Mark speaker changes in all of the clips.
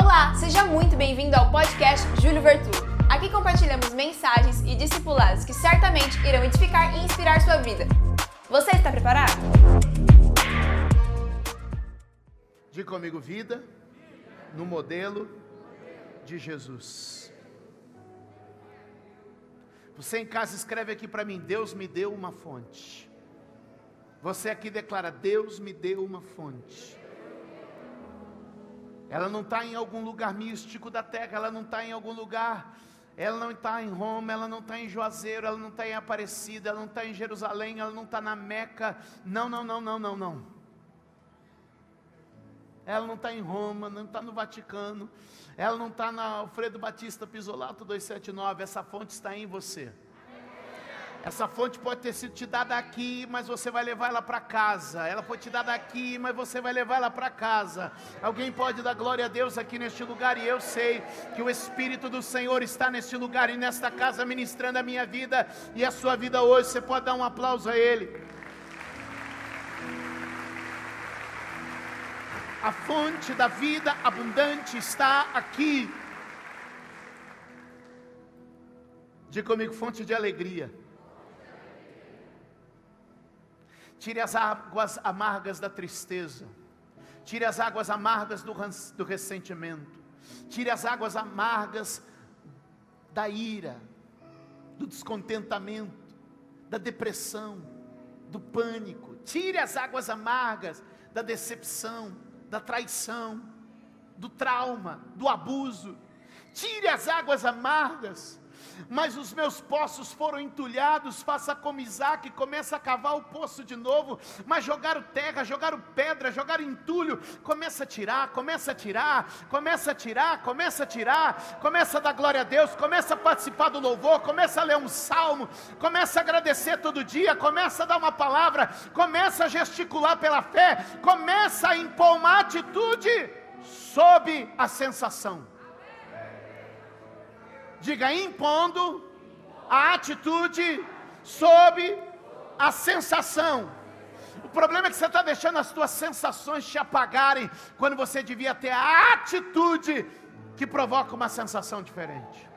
Speaker 1: Olá, seja muito bem-vindo ao podcast Júlio Vertu. Aqui compartilhamos mensagens e discipulados que certamente irão edificar e inspirar sua vida. Você está preparado?
Speaker 2: Diga comigo, vida no modelo de Jesus. Você em casa escreve aqui para mim: Deus me deu uma fonte. Você aqui declara: Deus me deu uma fonte. Ela não está em algum lugar místico da terra, ela não está em algum lugar, ela não está em Roma, ela não está em Juazeiro, ela não está em Aparecida, ela não está em Jerusalém, ela não está na Meca. Não, não, não, não, não, não. Ela não está em Roma, não está no Vaticano, ela não está na Alfredo Batista Pisolato 279, essa fonte está em você. Essa fonte pode ter sido te dada aqui, mas você vai levar ela para casa. Ela pode te dada aqui, mas você vai levar ela para casa. Alguém pode dar glória a Deus aqui neste lugar, e eu sei que o Espírito do Senhor está neste lugar e nesta casa ministrando a minha vida e a sua vida hoje. Você pode dar um aplauso a Ele. A fonte da vida abundante está aqui. Diga comigo, fonte de alegria. Tire as águas amargas da tristeza. Tire as águas amargas do, do ressentimento. Tire as águas amargas da ira, do descontentamento, da depressão, do pânico. Tire as águas amargas da decepção, da traição, do trauma, do abuso. Tire as águas amargas mas os meus poços foram entulhados, faça como Isaac, começa a cavar o poço de novo, mas jogaram terra, jogaram pedra, jogaram entulho, começa a tirar, começa a tirar, começa a tirar, começa a tirar, começa a dar glória a Deus, começa a participar do louvor, começa a ler um salmo, começa a agradecer todo dia, começa a dar uma palavra, começa a gesticular pela fé, começa a impor uma atitude sob a sensação. Diga impondo a atitude sob a sensação. O problema é que você está deixando as suas sensações te apagarem, quando você devia ter a atitude que provoca uma sensação diferente.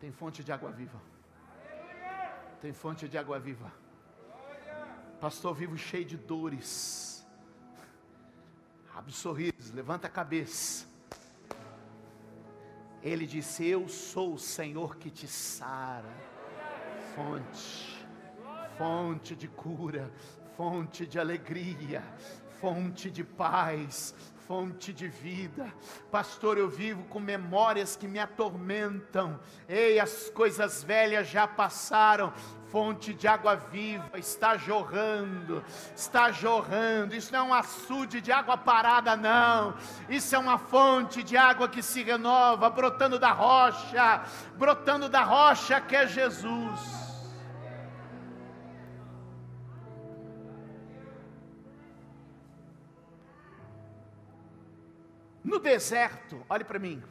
Speaker 2: Tem fonte de água viva. Tem fonte de água viva. Pastor vivo cheio de dores Abre levanta a cabeça. Ele disse: Eu sou o Senhor que te sara. Fonte, fonte de cura, fonte de alegria, fonte de paz, fonte de vida. Pastor, eu vivo com memórias que me atormentam. Ei, as coisas velhas já passaram fonte de água viva está jorrando, está jorrando. Isso não é um açude de água parada, não. Isso é uma fonte de água que se renova, brotando da rocha, brotando da rocha que é Jesus. No deserto, olhe para mim.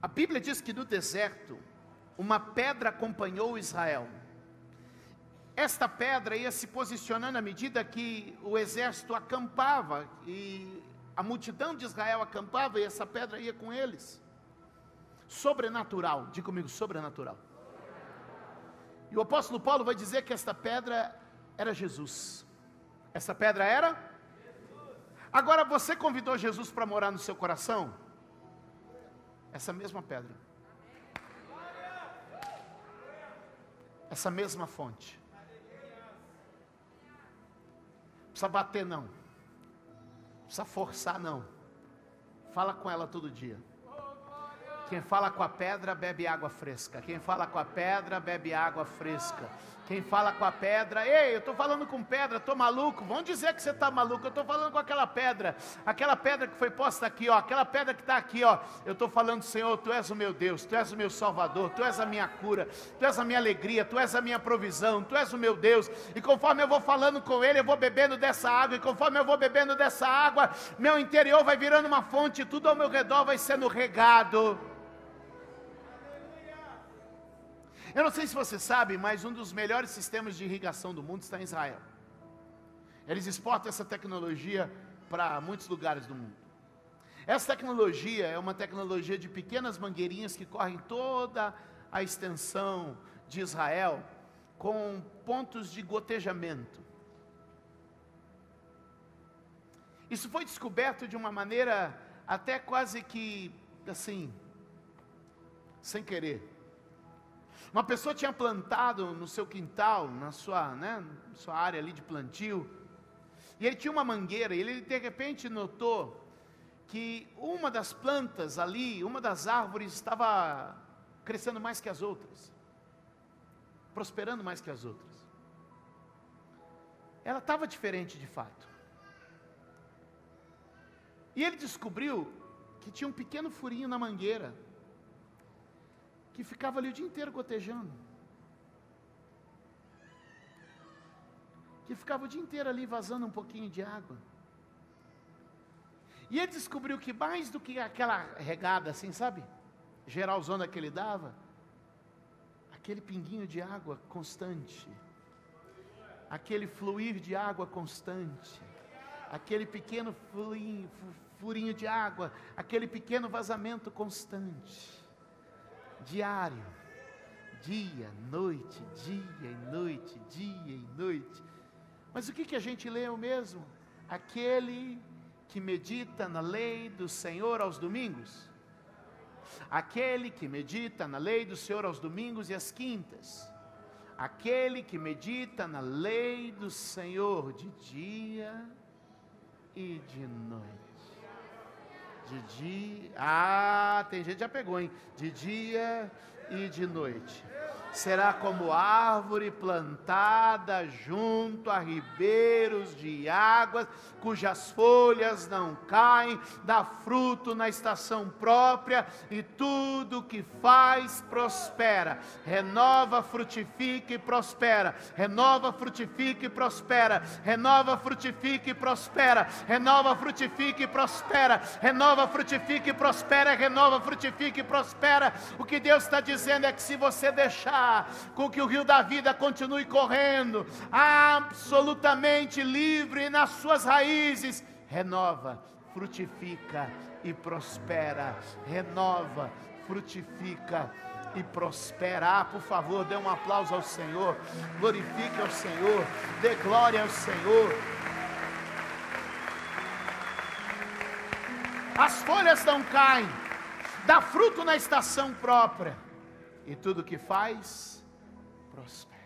Speaker 2: A Bíblia diz que no deserto uma pedra acompanhou Israel. Esta pedra ia se posicionando à medida que o exército acampava e a multidão de Israel acampava e essa pedra ia com eles. Sobrenatural, diga comigo, sobrenatural. E o apóstolo Paulo vai dizer que esta pedra era Jesus. Essa pedra era? Agora você convidou Jesus para morar no seu coração? Essa mesma pedra. Essa mesma fonte. precisa bater não. precisa forçar não. Fala com ela todo dia. Quem fala com a pedra bebe água fresca. Quem fala com a pedra bebe água fresca. Quem fala com a pedra, ei, eu estou falando com pedra, estou maluco. Vão dizer que você está maluco. Eu estou falando com aquela pedra, aquela pedra que foi posta aqui, ó, aquela pedra que está aqui, ó. Eu estou falando, Senhor, Tu és o meu Deus, Tu és o meu Salvador, Tu és a minha cura, Tu és a minha alegria, Tu és a minha provisão, Tu és o meu Deus. E conforme eu vou falando com Ele, eu vou bebendo dessa água. E conforme eu vou bebendo dessa água, meu interior vai virando uma fonte, tudo ao meu redor vai sendo regado. Eu não sei se você sabe, mas um dos melhores sistemas de irrigação do mundo está em Israel. Eles exportam essa tecnologia para muitos lugares do mundo. Essa tecnologia é uma tecnologia de pequenas mangueirinhas que correm toda a extensão de Israel com pontos de gotejamento. Isso foi descoberto de uma maneira até quase que assim, sem querer. Uma pessoa tinha plantado no seu quintal, na sua, né, sua área ali de plantio, e ele tinha uma mangueira, e ele de repente notou que uma das plantas ali, uma das árvores estava crescendo mais que as outras, prosperando mais que as outras. Ela estava diferente de fato. E ele descobriu que tinha um pequeno furinho na mangueira, que ficava ali o dia inteiro gotejando. Que ficava o dia inteiro ali vazando um pouquinho de água. E ele descobriu que mais do que aquela regada assim, sabe? Geralzona que ele dava, aquele pinguinho de água constante, aquele fluir de água constante, aquele pequeno furinho, furinho de água, aquele pequeno vazamento constante, diário, dia, noite, dia e noite, dia e noite. Mas o que, que a gente leu mesmo? Aquele que medita na lei do Senhor aos domingos. Aquele que medita na lei do Senhor aos domingos e às quintas. Aquele que medita na lei do Senhor de dia e de noite. De dia. Ah, tem gente que já pegou, hein? De dia e de noite. Será como árvore plantada junto a ribeiros de águas, cujas folhas não caem, dá fruto na estação própria e tudo que faz prospera. Renova, frutifica e prospera. Renova, frutifica e prospera. Renova, frutifica e prospera. Renova, frutifica e prospera. Renova, frutifica e prospera. Renova, frutifica e prospera. O que Deus está dizendo é que se você deixar com que o rio da vida continue correndo, absolutamente livre nas suas raízes, renova, frutifica e prospera. Renova, frutifica e prospera. Ah, por favor, dê um aplauso ao Senhor, glorifique ao Senhor, dê glória ao Senhor. As folhas não caem, dá fruto na estação própria, e tudo que faz, prospera.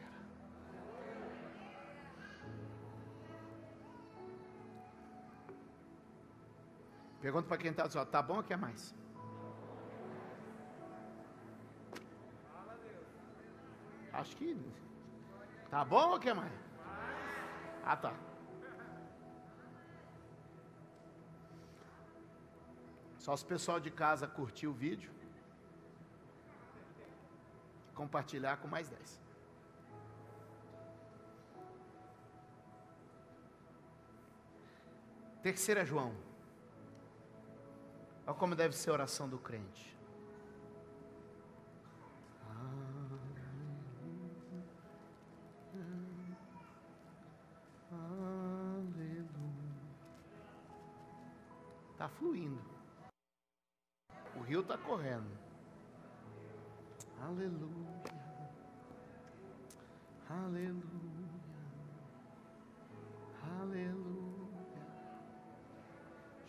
Speaker 2: Pergunta para quem está dizendo, tá bom ou quer mais? Acho que tá bom ou quer mais? Ah, tá. Só se o pessoal de casa curtir o vídeo, compartilhar com mais 10. Terceira João. Olha como deve ser a oração do crente. Está fluindo. O rio está correndo. Aleluia. Aleluia. Aleluia.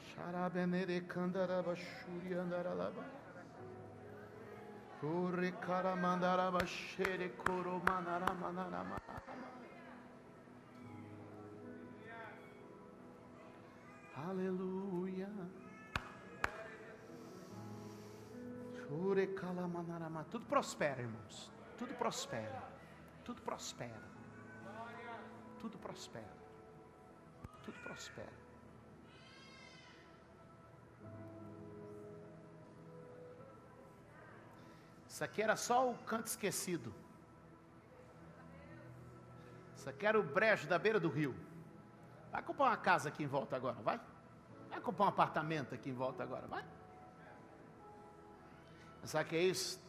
Speaker 2: Sharabenere kandaraba shuri andaralaba. Ore karamandaraba shere koro manara manarama. Aleluia. Tudo prospera, irmãos. Tudo prospera. Tudo prospera. Tudo prospera. Tudo prospera. Isso aqui era só o canto esquecido. Isso aqui era o brejo da beira do rio. Vai comprar uma casa aqui em volta agora, vai? Vai comprar um apartamento aqui em volta agora, vai? Sabe o que é isso?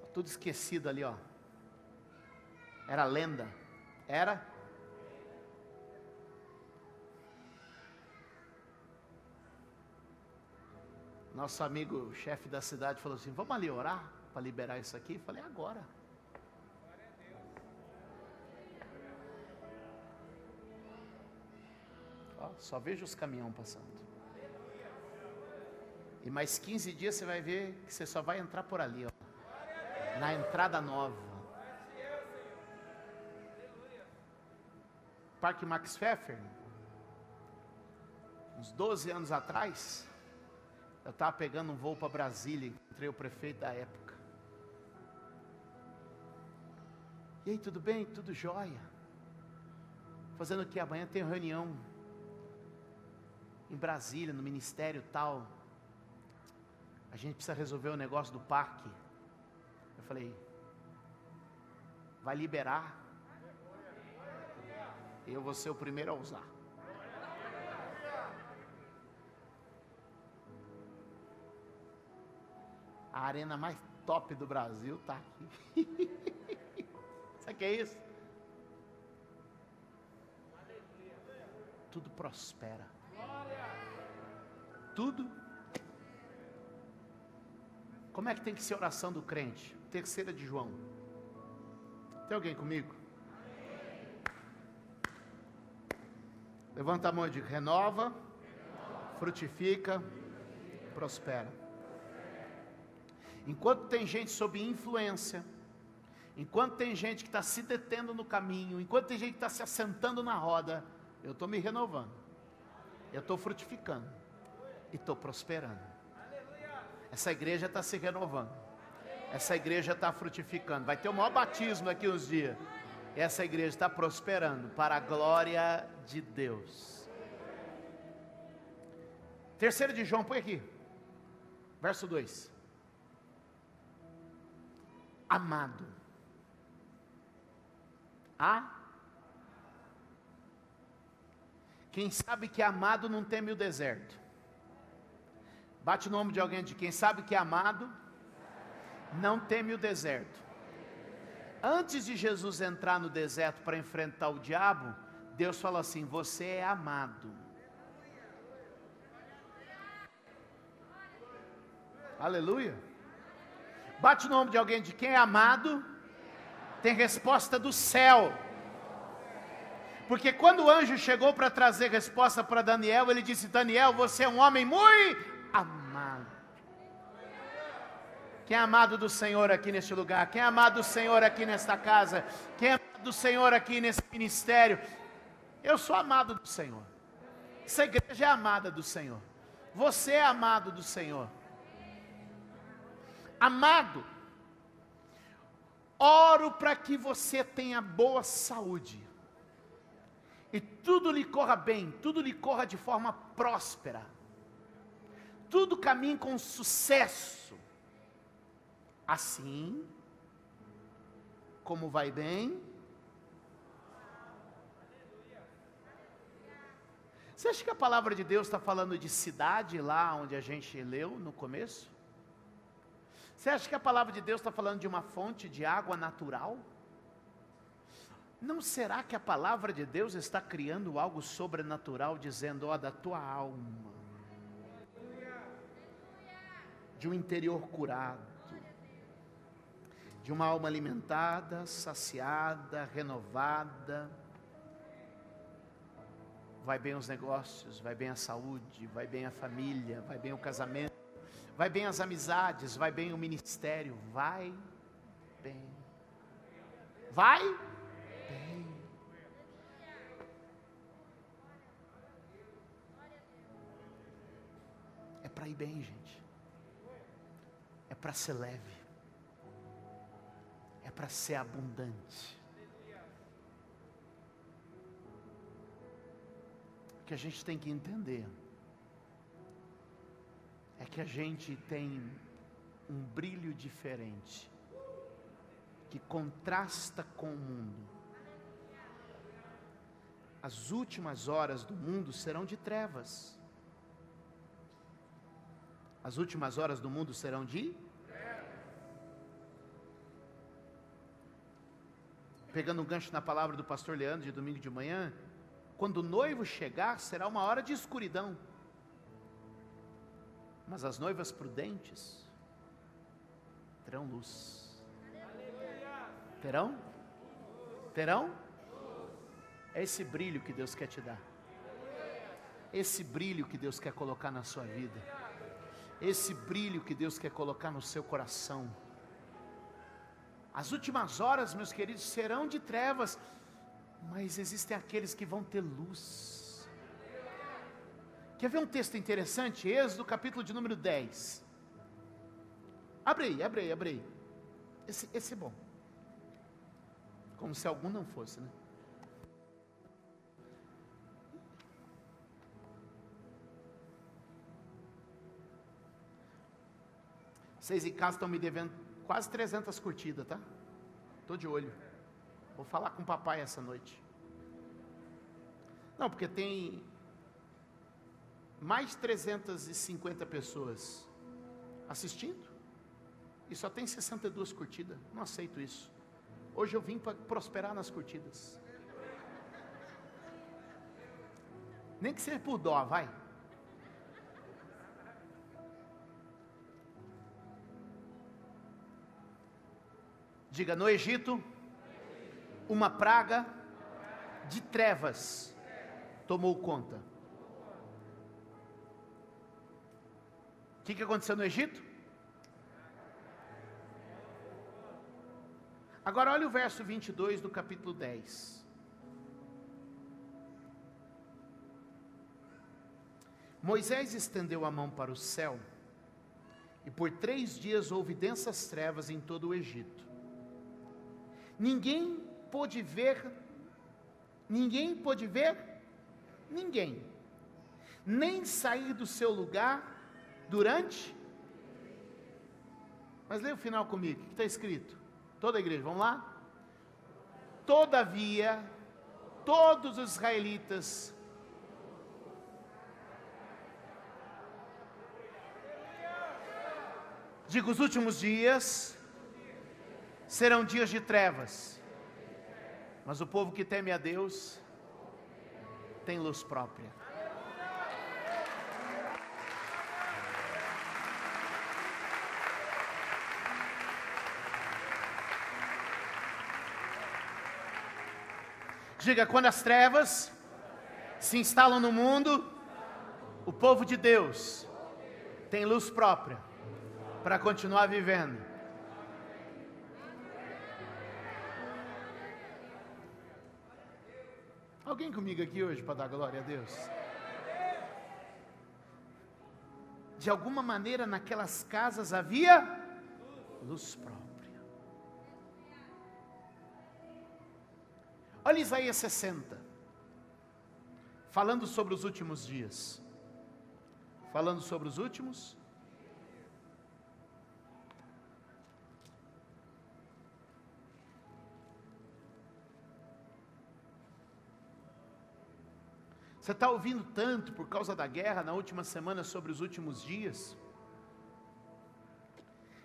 Speaker 2: Tá tudo esquecido ali, ó. Era lenda. Era? Nosso amigo chefe da cidade falou assim: Vamos ali orar para liberar isso aqui? Falei: Agora. Ó, só vejo os caminhão passando. E mais 15 dias você vai ver que você só vai entrar por ali, ó, na entrada nova. Parque Max Pfeffer, uns 12 anos atrás, eu estava pegando um voo para Brasília, encontrei o prefeito da época. E aí, tudo bem? Tudo jóia? Fazendo o que? Amanhã tem reunião em Brasília, no ministério tal. A gente precisa resolver o negócio do parque. Eu falei, vai liberar. Eu vou ser o primeiro a usar. A arena mais top do Brasil está aqui. Sabe o que é isso? Tudo prospera. Tudo. Como é que tem que ser a oração do crente? Terceira de João. Tem alguém comigo? Levanta a mão e diga: renova, frutifica, prospera. Enquanto tem gente sob influência, enquanto tem gente que está se detendo no caminho, enquanto tem gente que está se assentando na roda, eu estou me renovando, eu estou frutificando e estou prosperando. Essa igreja está se renovando, essa igreja está frutificando. Vai ter o maior batismo daqui uns dias. Essa igreja está prosperando para a glória de Deus. Terceiro de João, põe aqui, verso 2. Amado. Ah? Quem sabe que amado não teme o deserto. Bate o nome de alguém de quem sabe que é amado, não teme o deserto. Antes de Jesus entrar no deserto para enfrentar o diabo, Deus fala assim: Você é amado. Aleluia. Bate o nome de alguém de quem é amado, tem resposta do céu. Porque quando o anjo chegou para trazer resposta para Daniel, ele disse: Daniel, você é um homem muito amado. Quem é amado do Senhor aqui neste lugar? Quem é amado do Senhor aqui nesta casa? Quem é amado do Senhor aqui nesse ministério? Eu sou amado do Senhor. Essa igreja é amada do Senhor. Você é amado do Senhor. Amado, oro para que você tenha boa saúde. E tudo lhe corra bem, tudo lhe corra de forma próspera tudo caminhe com sucesso. Assim, como vai bem, Você acha que a palavra de Deus está falando de cidade lá onde a gente leu no começo? Você acha que a palavra de Deus está falando de uma fonte de água natural? Não será que a palavra de Deus está criando algo sobrenatural, dizendo, ó, da tua alma, de um interior curado, de uma alma alimentada, saciada, renovada. Vai bem os negócios, vai bem a saúde, vai bem a família, vai bem o casamento, vai bem as amizades, vai bem o ministério, vai bem. Vai bem. É para ir bem, gente para ser leve, é para ser abundante. O que a gente tem que entender é que a gente tem um brilho diferente, que contrasta com o mundo. As últimas horas do mundo serão de trevas. As últimas horas do mundo serão de pegando um gancho na palavra do pastor Leandro de domingo de manhã, quando o noivo chegar, será uma hora de escuridão. Mas as noivas prudentes terão luz. Terão? Terão? É esse brilho que Deus quer te dar. Esse brilho que Deus quer colocar na sua vida. Esse brilho que Deus quer colocar no seu coração. As últimas horas, meus queridos, serão de trevas, mas existem aqueles que vão ter luz. Quer ver um texto interessante? Êxodo, capítulo de número 10. Abre aí, abre aí, abre aí. Esse, esse é bom. Como se algum não fosse, né? Vocês em casa estão me devendo quase 300 curtidas, tá? Estou de olho. Vou falar com o papai essa noite. Não, porque tem mais de 350 pessoas assistindo e só tem 62 curtidas. Não aceito isso. Hoje eu vim para prosperar nas curtidas. Nem que seja por dó, vai. Diga, no Egito, uma praga de trevas tomou conta. O que, que aconteceu no Egito? Agora olha o verso 22 do capítulo 10. Moisés estendeu a mão para o céu, e por três dias houve densas trevas em todo o Egito Ninguém pôde ver, ninguém pôde ver, ninguém, nem sair do seu lugar durante. Mas leia o final comigo, que está escrito? Toda a igreja, vamos lá? Todavia, todos os israelitas digo os últimos dias serão dias de trevas, mas o povo que teme a Deus tem luz própria. Diga, quando as trevas se instalam no mundo, o povo de Deus tem luz própria para continuar vivendo. Alguém comigo aqui hoje para dar glória a Deus? De alguma maneira naquelas casas havia luz própria. Olha Isaías 60, falando sobre os últimos dias. Falando sobre os últimos Você está ouvindo tanto por causa da guerra na última semana sobre os últimos dias?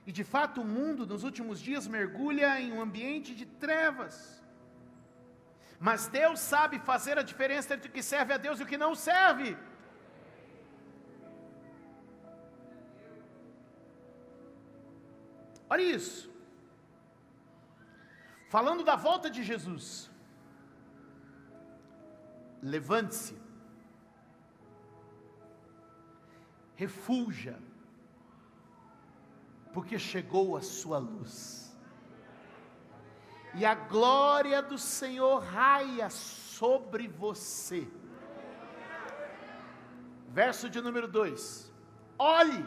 Speaker 2: E de fato o mundo nos últimos dias mergulha em um ambiente de trevas. Mas Deus sabe fazer a diferença entre o que serve a Deus e o que não serve. Olha isso. Falando da volta de Jesus. Levante-se refulja, porque chegou a sua luz, e a glória do Senhor raia sobre você. Verso de número 2: Olhe,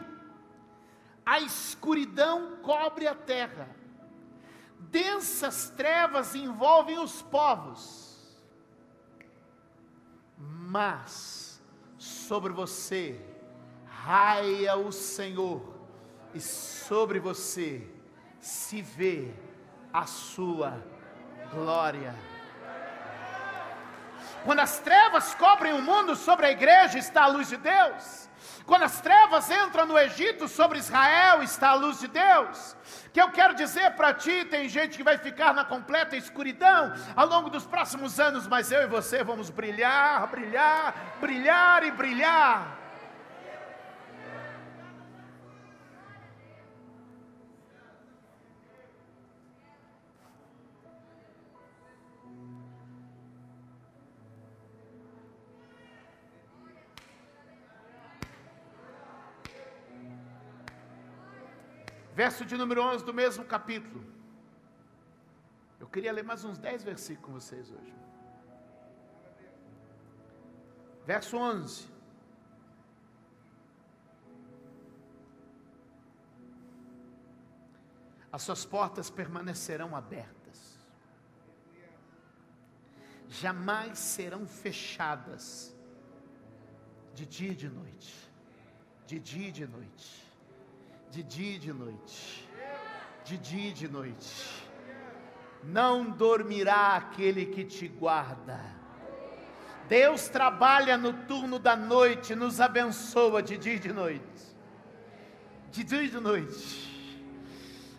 Speaker 2: a escuridão cobre a terra, densas trevas envolvem os povos, mas sobre você raia o Senhor, e sobre você se vê a sua glória. Quando as trevas cobrem o mundo, sobre a igreja está a luz de Deus. Quando as trevas entram no Egito, sobre Israel está a luz de Deus. Que eu quero dizer para ti, tem gente que vai ficar na completa escuridão ao longo dos próximos anos, mas eu e você vamos brilhar, brilhar, brilhar e brilhar. Verso de número 11 do mesmo capítulo. Eu queria ler mais uns 10 versículos com vocês hoje. Verso 11. As suas portas permanecerão abertas, jamais serão fechadas, de dia e de noite, de dia e de noite de dia e de noite, de dia e de noite. Não dormirá aquele que te guarda. Deus trabalha no turno da noite, nos abençoa de dia e de noite. De dia e de noite.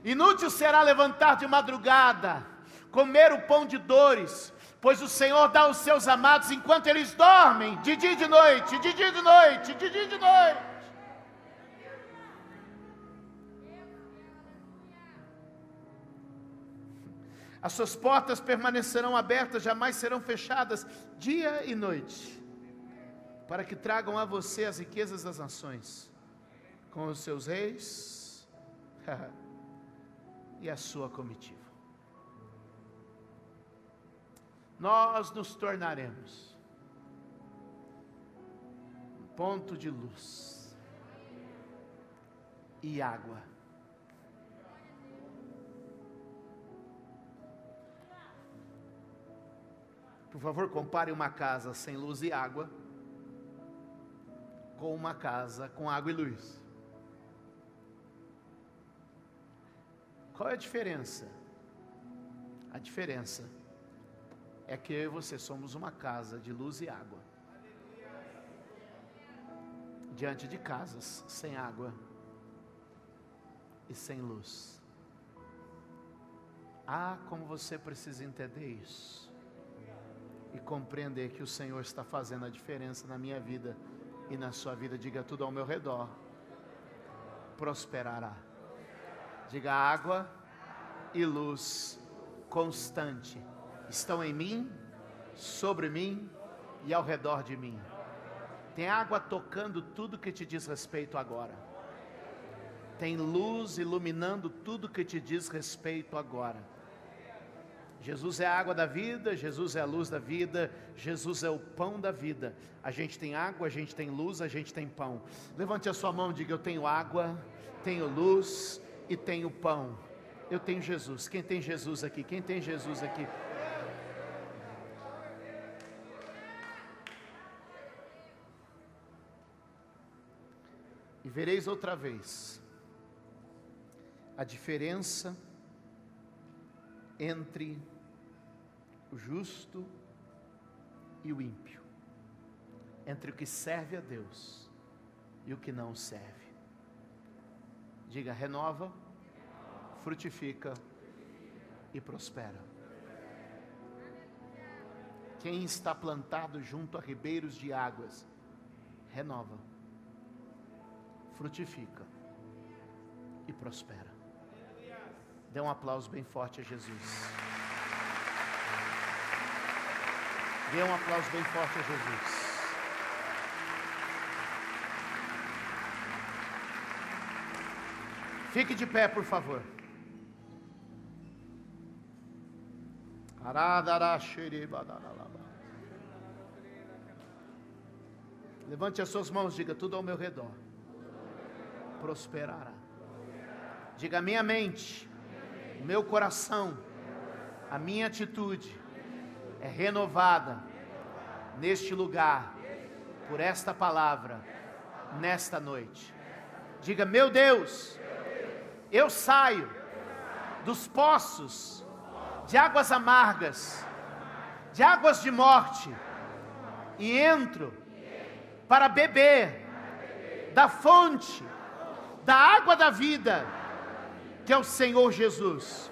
Speaker 2: Inútil será levantar de madrugada, comer o pão de dores, pois o Senhor dá aos seus amados enquanto eles dormem, de dia e de noite, de dia e de noite, de dia e de noite. As suas portas permanecerão abertas, jamais serão fechadas, dia e noite, para que tragam a você as riquezas das nações, com os seus reis e a sua comitiva. Nós nos tornaremos um ponto de luz e água Por favor, compare uma casa sem luz e água com uma casa com água e luz. Qual é a diferença? A diferença é que eu e você somos uma casa de luz e água. Diante de casas sem água e sem luz. Ah, como você precisa entender isso e compreender que o Senhor está fazendo a diferença na minha vida e na sua vida. Diga tudo ao meu redor. Prosperará. Diga água e luz constante estão em mim, sobre mim e ao redor de mim. Tem água tocando tudo que te diz respeito agora. Tem luz iluminando tudo que te diz respeito agora Jesus é a água da vida, Jesus é a luz da vida, Jesus é o pão da vida. A gente tem água, a gente tem luz, a gente tem pão. Levante a sua mão e diga: Eu tenho água, tenho luz e tenho pão. Eu tenho Jesus. Quem tem Jesus aqui? Quem tem Jesus aqui? E vereis outra vez a diferença entre o justo e o ímpio, entre o que serve a Deus e o que não serve. Diga: renova, frutifica e prospera. Quem está plantado junto a ribeiros de águas, renova, frutifica e prospera. Dê um aplauso bem forte a Jesus. Dê um aplauso bem forte a Jesus. Fique de pé, por favor. Levante as suas mãos, diga tudo ao meu redor. Prosperará. Diga minha mente, meu coração, a minha atitude é renovada neste lugar, por esta palavra, nesta noite. Diga, meu Deus, eu saio dos poços de águas amargas, de águas de morte, e entro para beber da fonte da água da vida, que é o Senhor Jesus.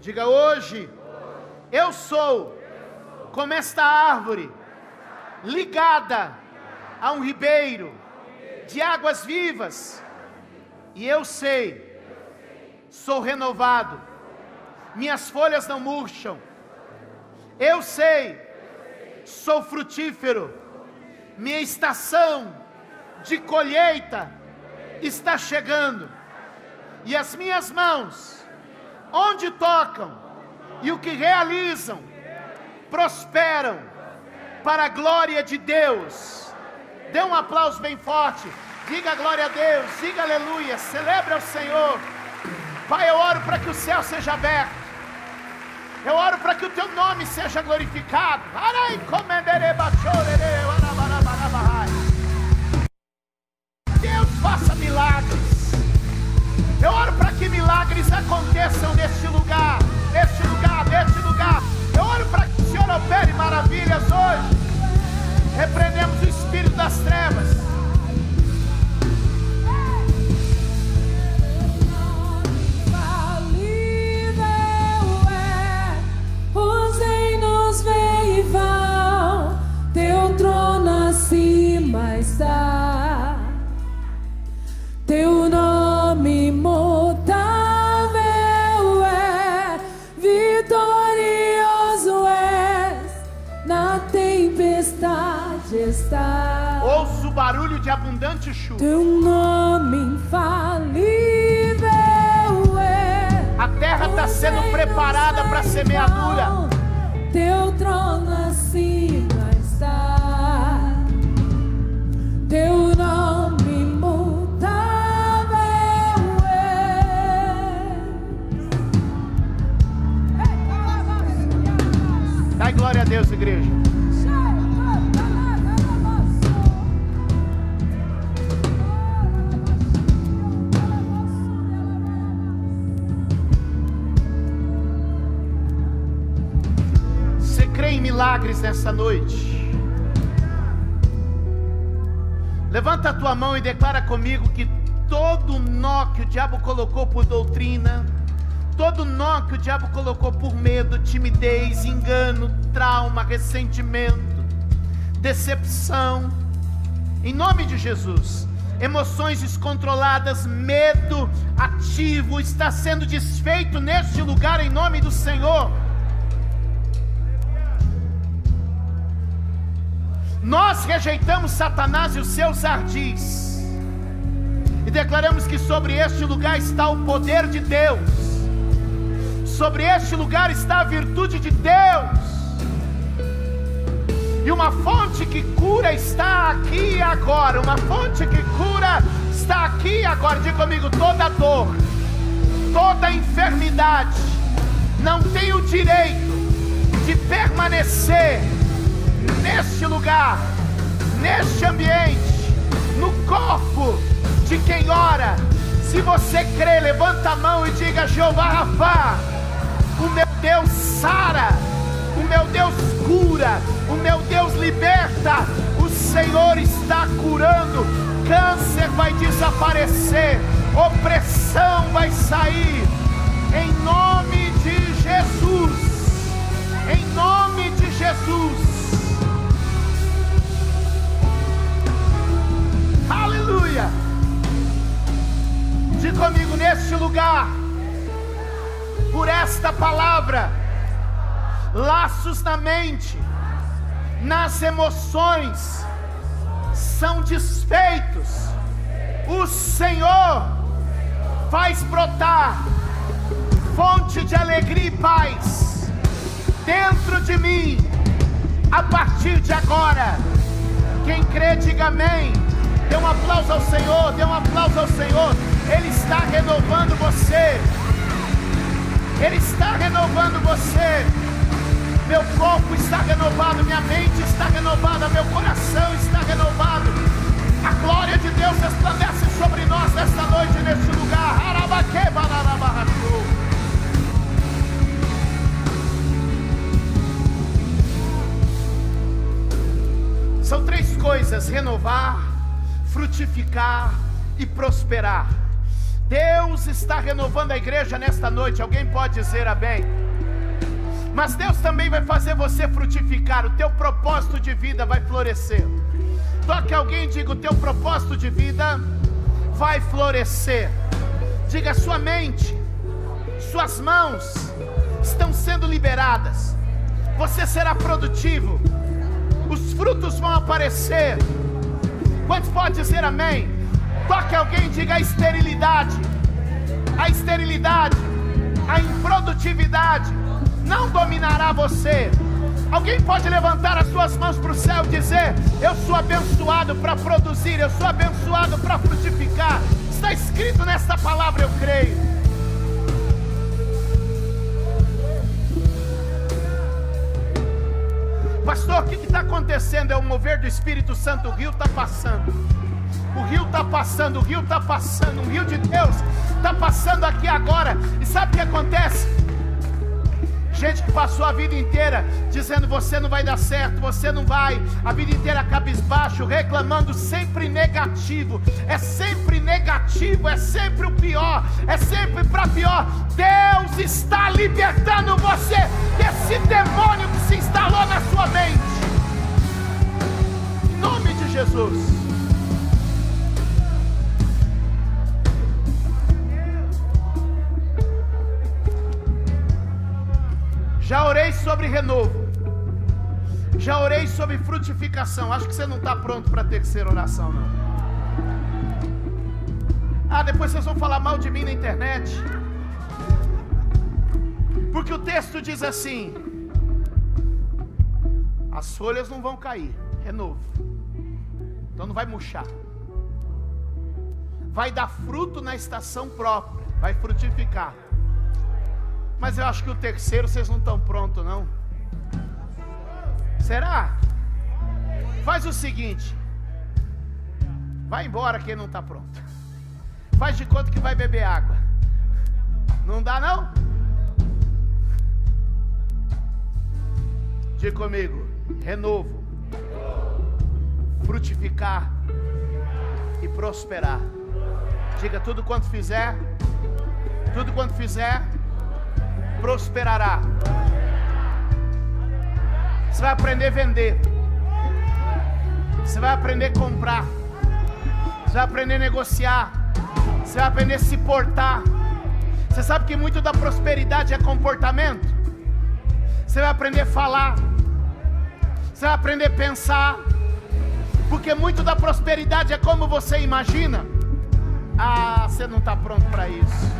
Speaker 2: Diga hoje, eu sou como esta árvore ligada a um ribeiro de águas vivas, e eu sei, sou renovado, minhas folhas não murcham, eu sei, sou frutífero, minha estação de colheita está chegando, e as minhas mãos, onde tocam e o que realizam, prosperam para a glória de Deus. Dê um aplauso bem forte, diga glória a Deus, diga aleluia, celebre ao Senhor. Pai, eu oro para que o céu seja aberto. Eu oro para que o teu nome seja glorificado. Deus faça milagres. Eu oro para que milagres aconteçam neste lugar, Repreendemos o espírito das trevas.
Speaker 3: teu trono acima está,
Speaker 2: chuva.
Speaker 3: Teu nome infalível é.
Speaker 2: A terra está sendo preparada para semeadura.
Speaker 3: Teu trono acima está, teu nome imutável é.
Speaker 2: Dai glória a Deus, igreja. Milagres nessa noite? Levanta a tua mão e declara comigo que todo nó que o diabo colocou por doutrina, todo nó que o diabo colocou por medo, timidez, engano, trauma, ressentimento, decepção, em nome de Jesus, emoções descontroladas, medo ativo está sendo desfeito neste lugar em nome do Senhor. Nós rejeitamos Satanás e os seus ardis, e declaramos que sobre este lugar está o poder de Deus, sobre este lugar está a virtude de Deus, e uma fonte que cura está aqui agora, uma fonte que cura está aqui agora. Diga comigo: toda dor, toda enfermidade não tem o direito de permanecer neste lugar, neste ambiente, no corpo de quem ora. Se você crê, levanta a mão e diga: Jeová Rafa, o meu Deus sara, o meu Deus cura, o meu Deus liberta. O Senhor está curando, câncer vai desaparecer, opressão vai sair, em nome de Jesus. Em nome de Jesus. Aleluia. Diga comigo neste lugar, por esta palavra, laços na mente, nas emoções, são desfeitos. O Senhor faz brotar fonte de alegria e paz dentro de mim, a partir de agora. Quem crê, diga amém. Dê um aplauso ao Senhor, dê um aplauso ao Senhor. Ele está renovando você. Ele está renovando você. Meu corpo está renovado, minha mente está renovada, meu coração está renovado. A glória de Deus resplandece sobre nós nesta noite, neste lugar. Arabaque, bararabarachou. coisas: renovar, frutificar e prosperar. Deus está renovando a igreja nesta noite. Alguém pode dizer amém? Mas Deus também vai fazer você frutificar. O teu propósito de vida vai florescer. Toque alguém e diga: o teu propósito de vida vai florescer. Diga: sua mente, suas mãos estão sendo liberadas. Você será produtivo. Os frutos vão aparecer. Quantos pode dizer amém? Toque alguém e diga a esterilidade. A esterilidade, a improdutividade não dominará você. Alguém pode levantar as suas mãos para o céu e dizer: Eu sou abençoado para produzir, eu sou abençoado para frutificar. Está escrito nesta palavra, eu creio. Pastor, está acontecendo? É o mover do Espírito Santo, o rio está passando. O rio está passando, o rio está passando, o rio de Deus está passando aqui agora. E sabe o que acontece? Gente que passou a vida inteira dizendo você não vai dar certo, você não vai, a vida inteira cabisbaixo, reclamando sempre negativo, é sempre negativo, é sempre o pior, é sempre para pior. Deus está libertando você desse demônio que se instalou na sua mente. Jesus. Já orei sobre renovo. Já orei sobre frutificação. Acho que você não está pronto para a terceira oração, não. Ah, depois vocês vão falar mal de mim na internet. Porque o texto diz assim: as folhas não vão cair, renovo. Então não vai murchar. Vai dar fruto na estação própria, vai frutificar. Mas eu acho que o terceiro vocês não estão prontos, não. Será? Faz o seguinte: vai embora quem não está pronto. Faz de conta que vai beber água. Não dá, não? Diga comigo: renovo, frutificar e prosperar. Diga tudo quanto fizer, tudo quanto fizer prosperará. Você vai aprender a vender. Você vai aprender a comprar. Você vai aprender a negociar. Você vai aprender a se portar. Você sabe que muito da prosperidade é comportamento. Você vai aprender a falar. Você vai aprender a pensar. Porque muito da prosperidade é como você imagina. Ah, você não está pronto para isso.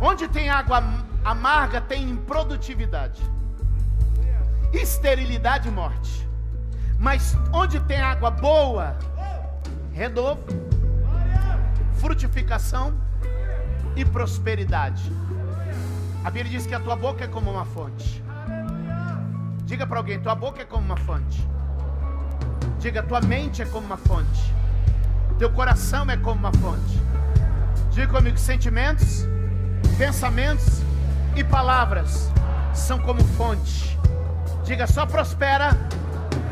Speaker 2: Onde tem água amarga, tem improdutividade, esterilidade e morte. Mas onde tem água boa, renovo, frutificação e prosperidade. A Bíblia diz que a tua boca é como uma fonte. Diga para alguém: tua boca é como uma fonte. Diga: tua mente é como uma fonte. Teu coração é como uma fonte. Diga comigo: sentimentos pensamentos e palavras são como fonte. Diga só prospera,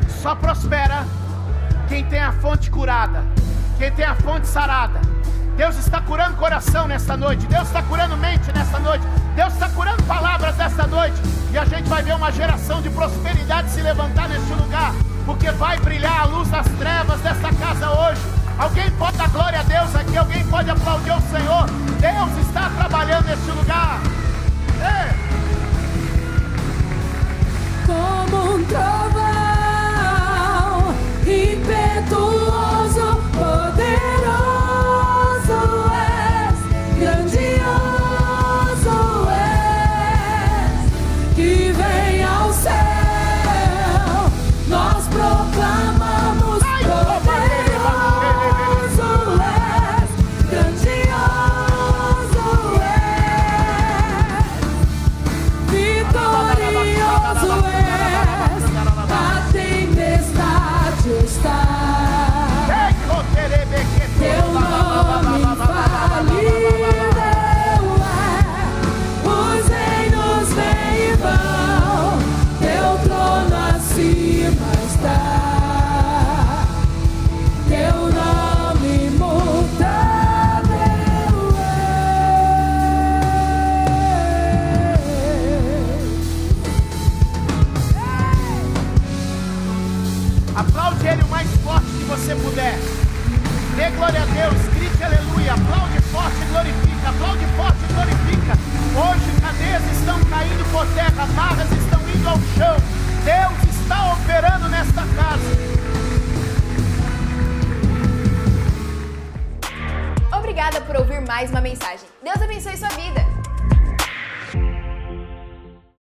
Speaker 2: só prospera quem tem a fonte curada, quem tem a fonte sarada. Deus está curando coração nesta noite, Deus está curando mente nesta noite, Deus está curando palavras nesta noite, e a gente vai ver uma geração de prosperidade se levantar neste lugar, porque vai brilhar a luz das trevas desta casa hoje. Alguém pode dar glória a Deus aqui? Alguém pode aplaudir o Senhor? Deus está trabalhando neste lugar. É.
Speaker 3: Como um trovão impetuoso, poderoso.